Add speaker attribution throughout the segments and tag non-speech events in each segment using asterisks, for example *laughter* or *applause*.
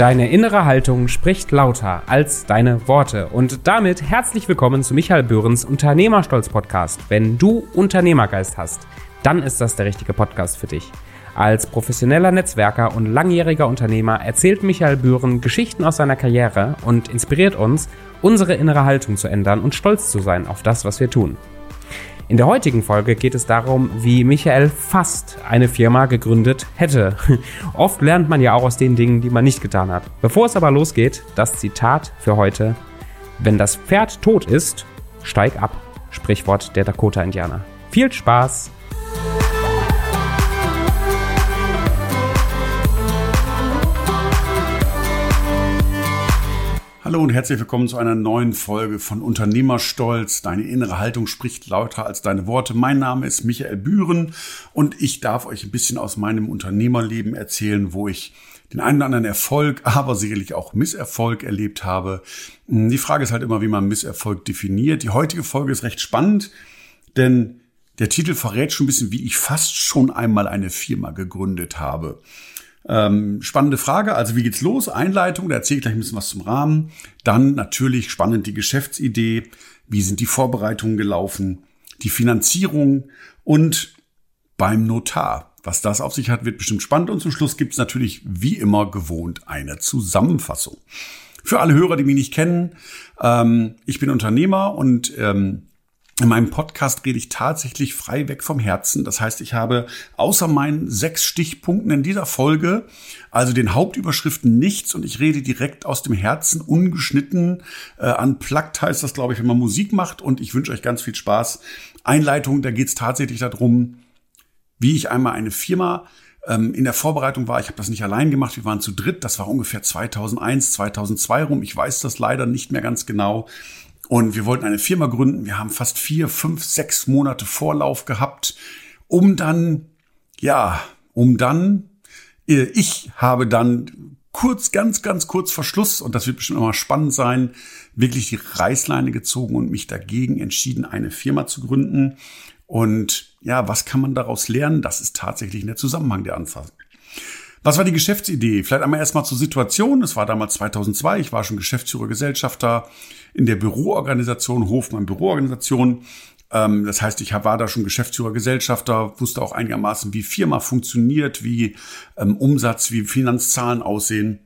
Speaker 1: Deine innere Haltung spricht lauter als deine Worte. Und damit herzlich willkommen zu Michael Böhrens Unternehmerstolz Podcast. Wenn du Unternehmergeist hast, dann ist das der richtige Podcast für dich. Als professioneller Netzwerker und langjähriger Unternehmer erzählt Michael Bühren Geschichten aus seiner Karriere und inspiriert uns, unsere innere Haltung zu ändern und stolz zu sein auf das, was wir tun. In der heutigen Folge geht es darum, wie Michael fast eine Firma gegründet hätte. *laughs* Oft lernt man ja auch aus den Dingen, die man nicht getan hat. Bevor es aber losgeht, das Zitat für heute. Wenn das Pferd tot ist, steig ab. Sprichwort der Dakota-Indianer. Viel Spaß!
Speaker 2: Hallo und herzlich willkommen zu einer neuen Folge von Unternehmerstolz. Deine innere Haltung spricht lauter als deine Worte. Mein Name ist Michael Bühren und ich darf euch ein bisschen aus meinem Unternehmerleben erzählen, wo ich den einen oder anderen Erfolg, *laughs* aber sicherlich auch Misserfolg erlebt habe. Die Frage ist halt immer, wie man Misserfolg definiert. Die heutige Folge ist recht spannend, denn der Titel verrät schon ein bisschen, wie ich fast schon einmal eine Firma gegründet habe. Ähm, spannende Frage. Also wie geht's los? Einleitung, da erzähle ich gleich ein bisschen was zum Rahmen. Dann natürlich spannend die Geschäftsidee. Wie sind die Vorbereitungen gelaufen? Die Finanzierung und beim Notar. Was das auf sich hat, wird bestimmt spannend. Und zum Schluss gibt's natürlich wie immer gewohnt eine Zusammenfassung. Für alle Hörer, die mich nicht kennen, ähm, ich bin Unternehmer und ähm, in meinem Podcast rede ich tatsächlich frei weg vom Herzen. Das heißt, ich habe außer meinen sechs Stichpunkten in dieser Folge, also den Hauptüberschriften nichts und ich rede direkt aus dem Herzen, ungeschnitten, äh, unplugged heißt das, glaube ich, wenn man Musik macht und ich wünsche euch ganz viel Spaß. Einleitung, da geht es tatsächlich darum, wie ich einmal eine Firma ähm, in der Vorbereitung war. Ich habe das nicht allein gemacht, wir waren zu dritt, das war ungefähr 2001, 2002 rum. Ich weiß das leider nicht mehr ganz genau. Und wir wollten eine Firma gründen. Wir haben fast vier, fünf, sechs Monate Vorlauf gehabt, um dann, ja, um dann, äh, ich habe dann kurz, ganz, ganz kurz vor Schluss, und das wird bestimmt immer spannend sein, wirklich die Reißleine gezogen und mich dagegen entschieden, eine Firma zu gründen. Und ja, was kann man daraus lernen? Das ist tatsächlich in der Zusammenhang der Anfassung. Was war die Geschäftsidee? Vielleicht einmal erstmal zur Situation. Es war damals 2002. Ich war schon Geschäftsführer, Gesellschafter in der Büroorganisation, Hofmann Büroorganisation. Ähm, das heißt, ich war da schon Geschäftsführer, Gesellschafter, wusste auch einigermaßen, wie Firma funktioniert, wie ähm, Umsatz, wie Finanzzahlen aussehen.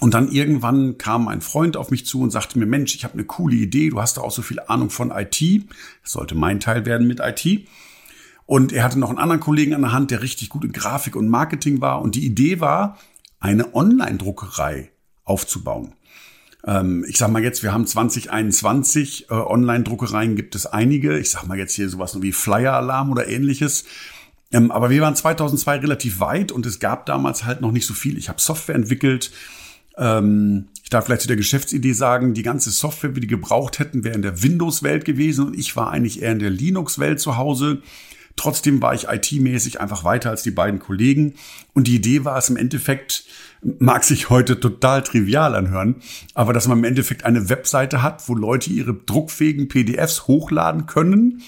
Speaker 2: Und dann irgendwann kam ein Freund auf mich zu und sagte mir, Mensch, ich habe eine coole Idee, du hast da auch so viel Ahnung von IT. Das sollte mein Teil werden mit IT. Und er hatte noch einen anderen Kollegen an der Hand, der richtig gut in Grafik und Marketing war. Und die Idee war, eine Online-Druckerei aufzubauen. Ähm, ich sag mal jetzt, wir haben 2021, äh, Online-Druckereien gibt es einige. Ich sag mal jetzt hier sowas wie Flyer-Alarm oder ähnliches. Ähm, aber wir waren 2002 relativ weit und es gab damals halt noch nicht so viel. Ich habe Software entwickelt. Ähm, ich darf vielleicht zu der Geschäftsidee sagen, die ganze Software, die gebraucht hätten, wäre in der Windows-Welt gewesen und ich war eigentlich eher in der Linux-Welt zu Hause. Trotzdem war ich IT-mäßig einfach weiter als die beiden Kollegen. Und die Idee war es im Endeffekt, mag sich heute total trivial anhören, aber dass man im Endeffekt eine Webseite hat, wo Leute ihre druckfähigen PDFs hochladen können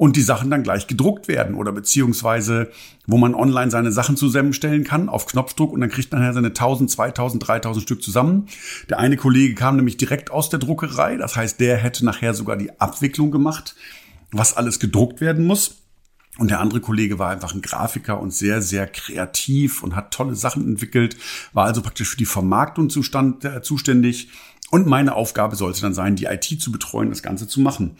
Speaker 2: und die Sachen dann gleich gedruckt werden oder beziehungsweise wo man online seine Sachen zusammenstellen kann auf Knopfdruck und dann kriegt man ja seine 1000, 2000, 3000 Stück zusammen. Der eine Kollege kam nämlich direkt aus der Druckerei, das heißt, der hätte nachher sogar die Abwicklung gemacht, was alles gedruckt werden muss. Und der andere Kollege war einfach ein Grafiker und sehr, sehr kreativ und hat tolle Sachen entwickelt, war also praktisch für die Vermarktung zustand, äh, zuständig. Und meine Aufgabe sollte dann sein, die IT zu betreuen, das Ganze zu machen.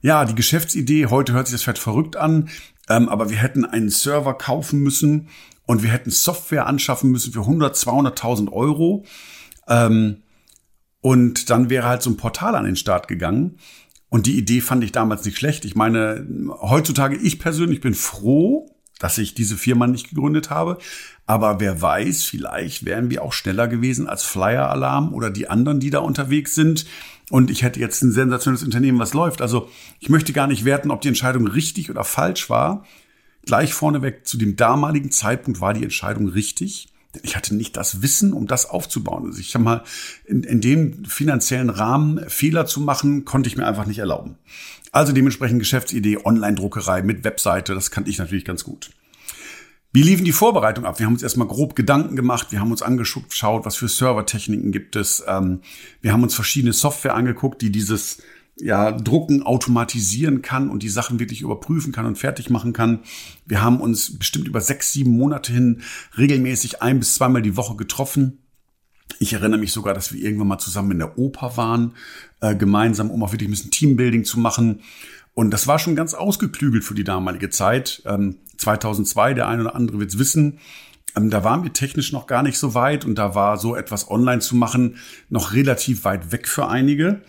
Speaker 2: Ja, die Geschäftsidee, heute hört sich das vielleicht verrückt an, ähm, aber wir hätten einen Server kaufen müssen und wir hätten Software anschaffen müssen für 100, 200.000 Euro. Ähm, und dann wäre halt so ein Portal an den Start gegangen. Und die Idee fand ich damals nicht schlecht. Ich meine, heutzutage, ich persönlich bin froh, dass ich diese Firma nicht gegründet habe. Aber wer weiß, vielleicht wären wir auch schneller gewesen als Flyer Alarm oder die anderen, die da unterwegs sind. Und ich hätte jetzt ein sensationelles Unternehmen, was läuft. Also ich möchte gar nicht werten, ob die Entscheidung richtig oder falsch war. Gleich vorneweg, zu dem damaligen Zeitpunkt war die Entscheidung richtig ich hatte nicht das Wissen, um das aufzubauen. Also ich habe mal in, in dem finanziellen Rahmen Fehler zu machen, konnte ich mir einfach nicht erlauben. Also dementsprechend Geschäftsidee, Online-Druckerei mit Webseite, das kannte ich natürlich ganz gut. Wie liefen die Vorbereitungen ab? Wir haben uns erstmal grob Gedanken gemacht, wir haben uns angeschaut, was für Servertechniken gibt es. Ähm, wir haben uns verschiedene Software angeguckt, die dieses ja, Drucken automatisieren kann und die Sachen wirklich überprüfen kann und fertig machen kann. Wir haben uns bestimmt über sechs, sieben Monate hin regelmäßig ein bis zweimal die Woche getroffen. Ich erinnere mich sogar, dass wir irgendwann mal zusammen in der Oper waren, äh, gemeinsam, um auch wirklich ein bisschen Teambuilding zu machen. Und das war schon ganz ausgeklügelt für die damalige Zeit. Ähm, 2002, der eine oder andere wird es wissen, ähm, da waren wir technisch noch gar nicht so weit und da war so etwas online zu machen noch relativ weit weg für einige.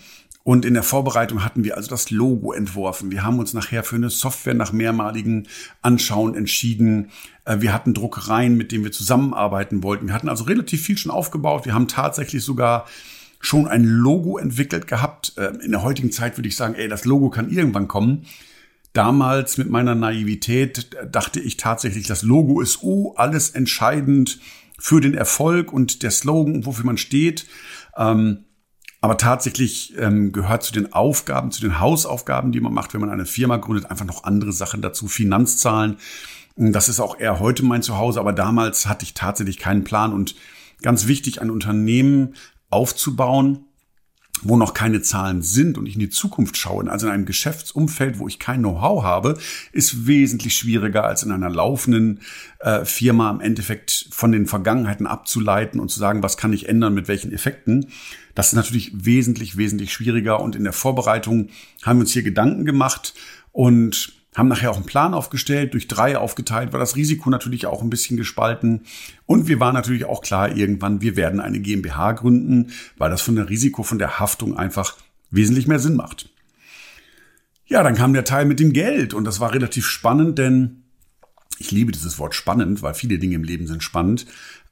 Speaker 2: Und in der Vorbereitung hatten wir also das Logo entworfen. Wir haben uns nachher für eine Software nach mehrmaligen Anschauen entschieden. Äh, wir hatten Druckereien, mit denen wir zusammenarbeiten wollten. Wir hatten also relativ viel schon aufgebaut. Wir haben tatsächlich sogar schon ein Logo entwickelt gehabt. Äh, in der heutigen Zeit würde ich sagen, ey, das Logo kann irgendwann kommen. Damals mit meiner Naivität dachte ich tatsächlich, das Logo ist oh, alles entscheidend für den Erfolg und der Slogan, wofür man steht. Ähm, aber tatsächlich ähm, gehört zu den Aufgaben, zu den Hausaufgaben, die man macht, wenn man eine Firma gründet, einfach noch andere Sachen dazu. Finanzzahlen. Das ist auch eher heute mein Zuhause, aber damals hatte ich tatsächlich keinen Plan und ganz wichtig, ein Unternehmen aufzubauen, wo noch keine Zahlen sind und ich in die Zukunft schaue, also in einem Geschäftsumfeld, wo ich kein Know-how habe, ist wesentlich schwieriger als in einer laufenden äh, Firma im Endeffekt von den Vergangenheiten abzuleiten und zu sagen, was kann ich ändern, mit welchen Effekten. Das ist natürlich wesentlich, wesentlich schwieriger und in der Vorbereitung haben wir uns hier Gedanken gemacht und haben nachher auch einen Plan aufgestellt, durch drei aufgeteilt, war das Risiko natürlich auch ein bisschen gespalten. Und wir waren natürlich auch klar irgendwann, wir werden eine GmbH gründen, weil das von der Risiko, von der Haftung einfach wesentlich mehr Sinn macht. Ja, dann kam der Teil mit dem Geld und das war relativ spannend, denn ich liebe dieses Wort spannend, weil viele Dinge im Leben sind spannend.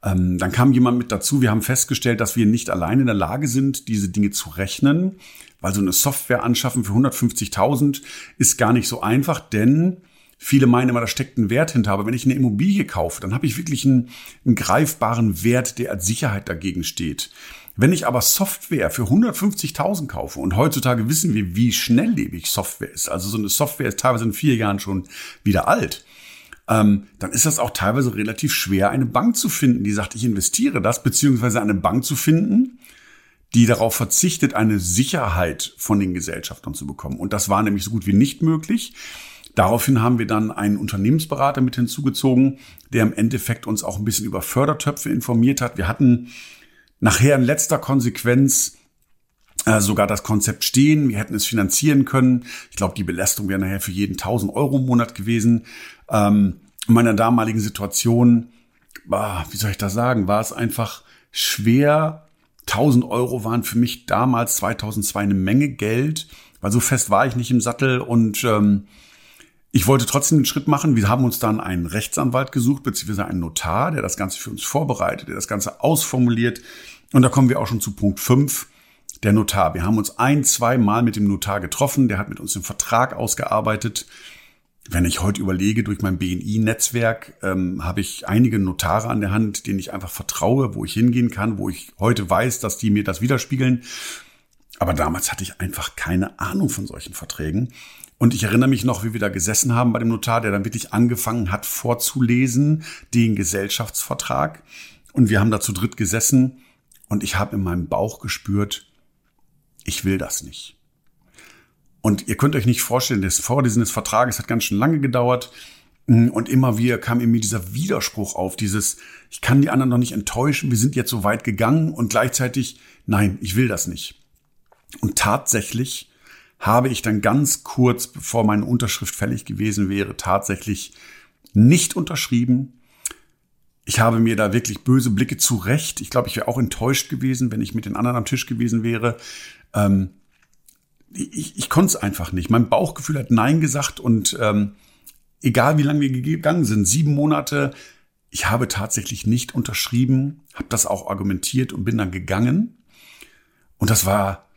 Speaker 2: Ähm, dann kam jemand mit dazu. Wir haben festgestellt, dass wir nicht allein in der Lage sind, diese Dinge zu rechnen, weil so eine Software anschaffen für 150.000 ist gar nicht so einfach, denn Viele meinen immer, da steckt ein Wert hinter. Aber wenn ich eine Immobilie kaufe, dann habe ich wirklich einen, einen greifbaren Wert, der als Sicherheit dagegen steht. Wenn ich aber Software für 150.000 kaufe und heutzutage wissen wir, wie schnelllebig Software ist, also so eine Software ist teilweise in vier Jahren schon wieder alt, ähm, dann ist das auch teilweise relativ schwer, eine Bank zu finden, die sagt, ich investiere das, beziehungsweise eine Bank zu finden, die darauf verzichtet, eine Sicherheit von den Gesellschaftern zu bekommen. Und das war nämlich so gut wie nicht möglich. Daraufhin haben wir dann einen Unternehmensberater mit hinzugezogen, der im Endeffekt uns auch ein bisschen über Fördertöpfe informiert hat. Wir hatten nachher in letzter Konsequenz sogar das Konzept stehen. Wir hätten es finanzieren können. Ich glaube, die Belastung wäre nachher für jeden 1000 Euro im Monat gewesen. Ähm, in meiner damaligen Situation, bah, wie soll ich das sagen, war es einfach schwer. 1000 Euro waren für mich damals 2002 eine Menge Geld, weil so fest war ich nicht im Sattel und ähm, ich wollte trotzdem den Schritt machen. Wir haben uns dann einen Rechtsanwalt gesucht, beziehungsweise einen Notar, der das Ganze für uns vorbereitet, der das Ganze ausformuliert. Und da kommen wir auch schon zu Punkt 5, der Notar. Wir haben uns ein, zwei Mal mit dem Notar getroffen, der hat mit uns den Vertrag ausgearbeitet wenn ich heute überlege, durch mein BNI-Netzwerk ähm, habe ich einige Notare an der Hand, denen ich einfach vertraue, wo ich hingehen kann, wo ich heute weiß, dass die mir das widerspiegeln. Aber damals hatte ich einfach keine Ahnung von solchen Verträgen. Und ich erinnere mich noch, wie wir da gesessen haben bei dem Notar, der dann wirklich angefangen hat vorzulesen, den Gesellschaftsvertrag. Und wir haben da zu dritt gesessen und ich habe in meinem Bauch gespürt, ich will das nicht. Und ihr könnt euch nicht vorstellen, das Vorlesen des Vertrages hat ganz schön lange gedauert. Und immer wieder kam in mir dieser Widerspruch auf, dieses, ich kann die anderen noch nicht enttäuschen, wir sind jetzt so weit gegangen und gleichzeitig, nein, ich will das nicht. Und tatsächlich habe ich dann ganz kurz, bevor meine Unterschrift fällig gewesen wäre, tatsächlich nicht unterschrieben. Ich habe mir da wirklich böse Blicke zurecht. Ich glaube, ich wäre auch enttäuscht gewesen, wenn ich mit den anderen am Tisch gewesen wäre. Ähm, ich, ich konnte es einfach nicht. Mein Bauchgefühl hat Nein gesagt und ähm, egal wie lange wir gegangen sind, sieben Monate, ich habe tatsächlich nicht unterschrieben, habe das auch argumentiert und bin dann gegangen. Und das war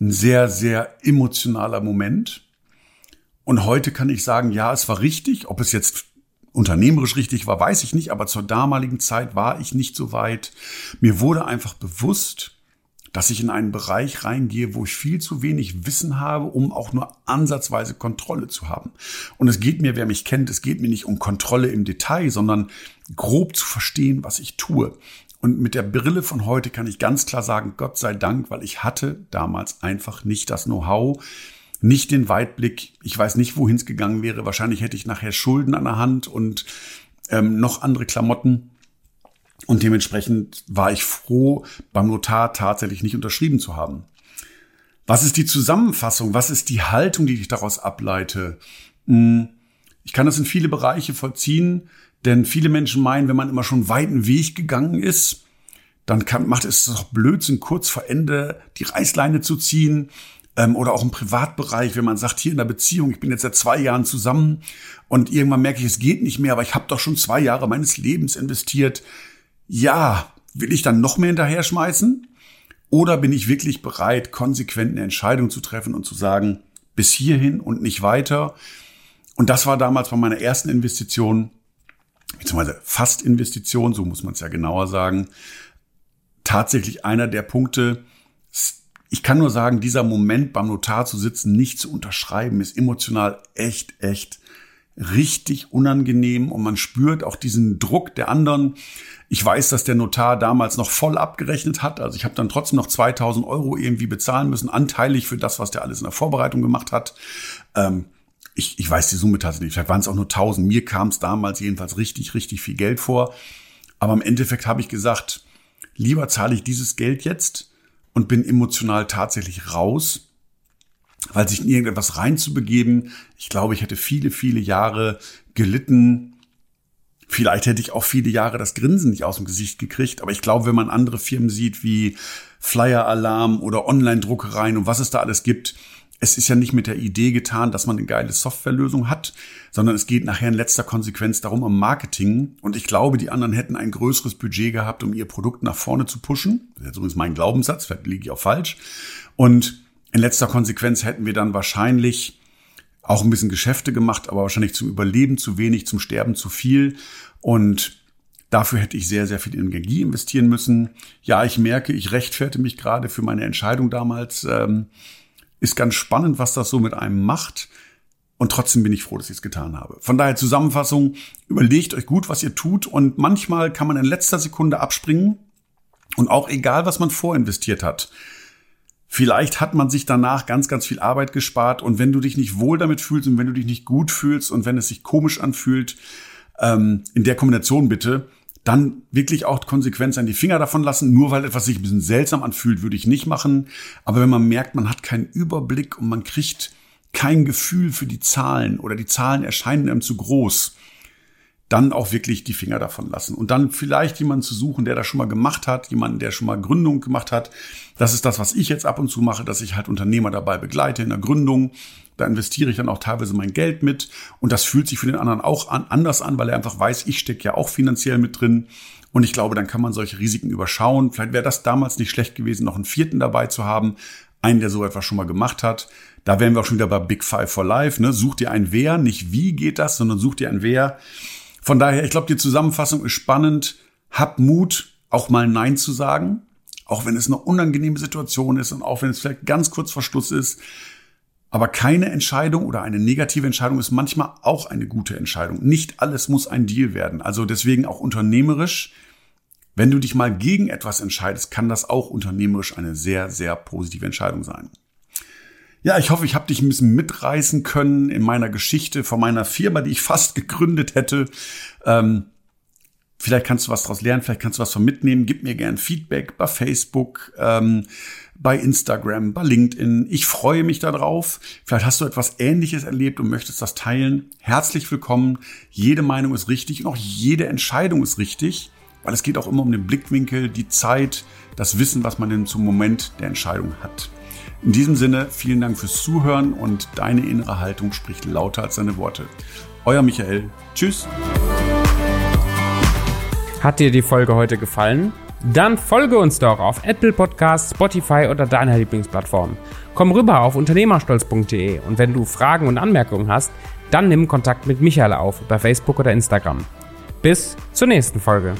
Speaker 2: ein sehr, sehr emotionaler Moment. Und heute kann ich sagen, ja, es war richtig. Ob es jetzt unternehmerisch richtig war, weiß ich nicht. Aber zur damaligen Zeit war ich nicht so weit. Mir wurde einfach bewusst, dass ich in einen Bereich reingehe, wo ich viel zu wenig Wissen habe, um auch nur ansatzweise Kontrolle zu haben. Und es geht mir, wer mich kennt, es geht mir nicht um Kontrolle im Detail, sondern grob zu verstehen, was ich tue. Und mit der Brille von heute kann ich ganz klar sagen, Gott sei Dank, weil ich hatte damals einfach nicht das Know-how, nicht den Weitblick. Ich weiß nicht, wohin es gegangen wäre. Wahrscheinlich hätte ich nachher Schulden an der Hand und ähm, noch andere Klamotten. Und dementsprechend war ich froh, beim Notar tatsächlich nicht unterschrieben zu haben. Was ist die Zusammenfassung? Was ist die Haltung, die ich daraus ableite? Hm, ich kann das in viele Bereiche vollziehen, denn viele Menschen meinen, wenn man immer schon einen weiten Weg gegangen ist, dann kann, macht es doch Blödsinn, kurz vor Ende die Reißleine zu ziehen ähm, oder auch im Privatbereich, wenn man sagt, hier in der Beziehung, ich bin jetzt seit zwei Jahren zusammen und irgendwann merke ich, es geht nicht mehr, aber ich habe doch schon zwei Jahre meines Lebens investiert ja, will ich dann noch mehr hinterher schmeißen? Oder bin ich wirklich bereit, konsequent eine Entscheidung zu treffen und zu sagen, bis hierhin und nicht weiter? Und das war damals bei meiner ersten Investition, beziehungsweise Fast-Investition, so muss man es ja genauer sagen, tatsächlich einer der Punkte, ich kann nur sagen, dieser Moment beim Notar zu sitzen, nicht zu unterschreiben, ist emotional echt, echt richtig unangenehm und man spürt auch diesen Druck der anderen. Ich weiß, dass der Notar damals noch voll abgerechnet hat. Also ich habe dann trotzdem noch 2000 Euro irgendwie bezahlen müssen, anteilig für das, was der alles in der Vorbereitung gemacht hat. Ähm, ich, ich weiß die Summe tatsächlich, vielleicht waren es auch nur 1000. Mir kam es damals jedenfalls richtig, richtig viel Geld vor. Aber im Endeffekt habe ich gesagt, lieber zahle ich dieses Geld jetzt und bin emotional tatsächlich raus, weil sich in irgendetwas reinzubegeben, ich glaube, ich hätte viele, viele Jahre gelitten. Vielleicht hätte ich auch viele Jahre das Grinsen nicht aus dem Gesicht gekriegt, aber ich glaube, wenn man andere Firmen sieht wie Flyer Alarm oder Online-Druckereien und was es da alles gibt, es ist ja nicht mit der Idee getan, dass man eine geile Softwarelösung hat, sondern es geht nachher in letzter Konsequenz darum am Marketing. Und ich glaube, die anderen hätten ein größeres Budget gehabt, um ihr Produkt nach vorne zu pushen. Das ist übrigens mein Glaubenssatz, vielleicht liege ich auch falsch. Und in letzter Konsequenz hätten wir dann wahrscheinlich auch ein bisschen Geschäfte gemacht, aber wahrscheinlich zum Überleben zu wenig, zum Sterben zu viel. Und dafür hätte ich sehr, sehr viel Energie investieren müssen. Ja, ich merke, ich rechtferte mich gerade für meine Entscheidung damals. Ähm, ist ganz spannend, was das so mit einem macht. Und trotzdem bin ich froh, dass ich es getan habe. Von daher Zusammenfassung, überlegt euch gut, was ihr tut. Und manchmal kann man in letzter Sekunde abspringen. Und auch egal, was man vorinvestiert hat. Vielleicht hat man sich danach ganz, ganz viel Arbeit gespart und wenn du dich nicht wohl damit fühlst und wenn du dich nicht gut fühlst und wenn es sich komisch anfühlt, ähm, in der Kombination bitte, dann wirklich auch Konsequenz an die Finger davon lassen. Nur weil etwas sich ein bisschen seltsam anfühlt, würde ich nicht machen. Aber wenn man merkt, man hat keinen Überblick und man kriegt kein Gefühl für die Zahlen oder die Zahlen erscheinen einem zu groß, dann auch wirklich die Finger davon lassen. Und dann vielleicht jemanden zu suchen, der das schon mal gemacht hat, jemanden, der schon mal Gründung gemacht hat. Das ist das, was ich jetzt ab und zu mache, dass ich halt Unternehmer dabei begleite in der Gründung. Da investiere ich dann auch teilweise mein Geld mit. Und das fühlt sich für den anderen auch an, anders an, weil er einfach weiß, ich stecke ja auch finanziell mit drin. Und ich glaube, dann kann man solche Risiken überschauen. Vielleicht wäre das damals nicht schlecht gewesen, noch einen vierten dabei zu haben. Einen, der so etwas schon mal gemacht hat. Da wären wir auch schon wieder bei Big Five for Life. Ne? Such dir ein Wer, nicht wie geht das, sondern such dir ein Wer von daher, ich glaube, die Zusammenfassung ist spannend. Hab Mut, auch mal Nein zu sagen, auch wenn es eine unangenehme Situation ist und auch wenn es vielleicht ganz kurz vor Schluss ist. Aber keine Entscheidung oder eine negative Entscheidung ist manchmal auch eine gute Entscheidung. Nicht alles muss ein Deal werden. Also deswegen auch unternehmerisch. Wenn du dich mal gegen etwas entscheidest, kann das auch unternehmerisch eine sehr, sehr positive Entscheidung sein. Ja, ich hoffe, ich habe dich ein bisschen mitreißen können in meiner Geschichte von meiner Firma, die ich fast gegründet hätte. Ähm, vielleicht kannst du was daraus lernen, vielleicht kannst du was von mitnehmen. Gib mir gern Feedback bei Facebook, ähm, bei Instagram, bei LinkedIn. Ich freue mich darauf. Vielleicht hast du etwas Ähnliches erlebt und möchtest das teilen. Herzlich willkommen. Jede Meinung ist richtig und auch jede Entscheidung ist richtig, weil es geht auch immer um den Blickwinkel, die Zeit, das Wissen, was man denn zum Moment der Entscheidung hat. In diesem Sinne, vielen Dank fürs Zuhören und deine innere Haltung spricht lauter als deine Worte. Euer Michael. Tschüss.
Speaker 1: Hat dir die Folge heute gefallen? Dann folge uns doch auf Apple Podcasts, Spotify oder deiner Lieblingsplattform. Komm rüber auf unternehmerstolz.de und wenn du Fragen und Anmerkungen hast, dann nimm Kontakt mit Michael auf bei Facebook oder Instagram. Bis zur nächsten Folge.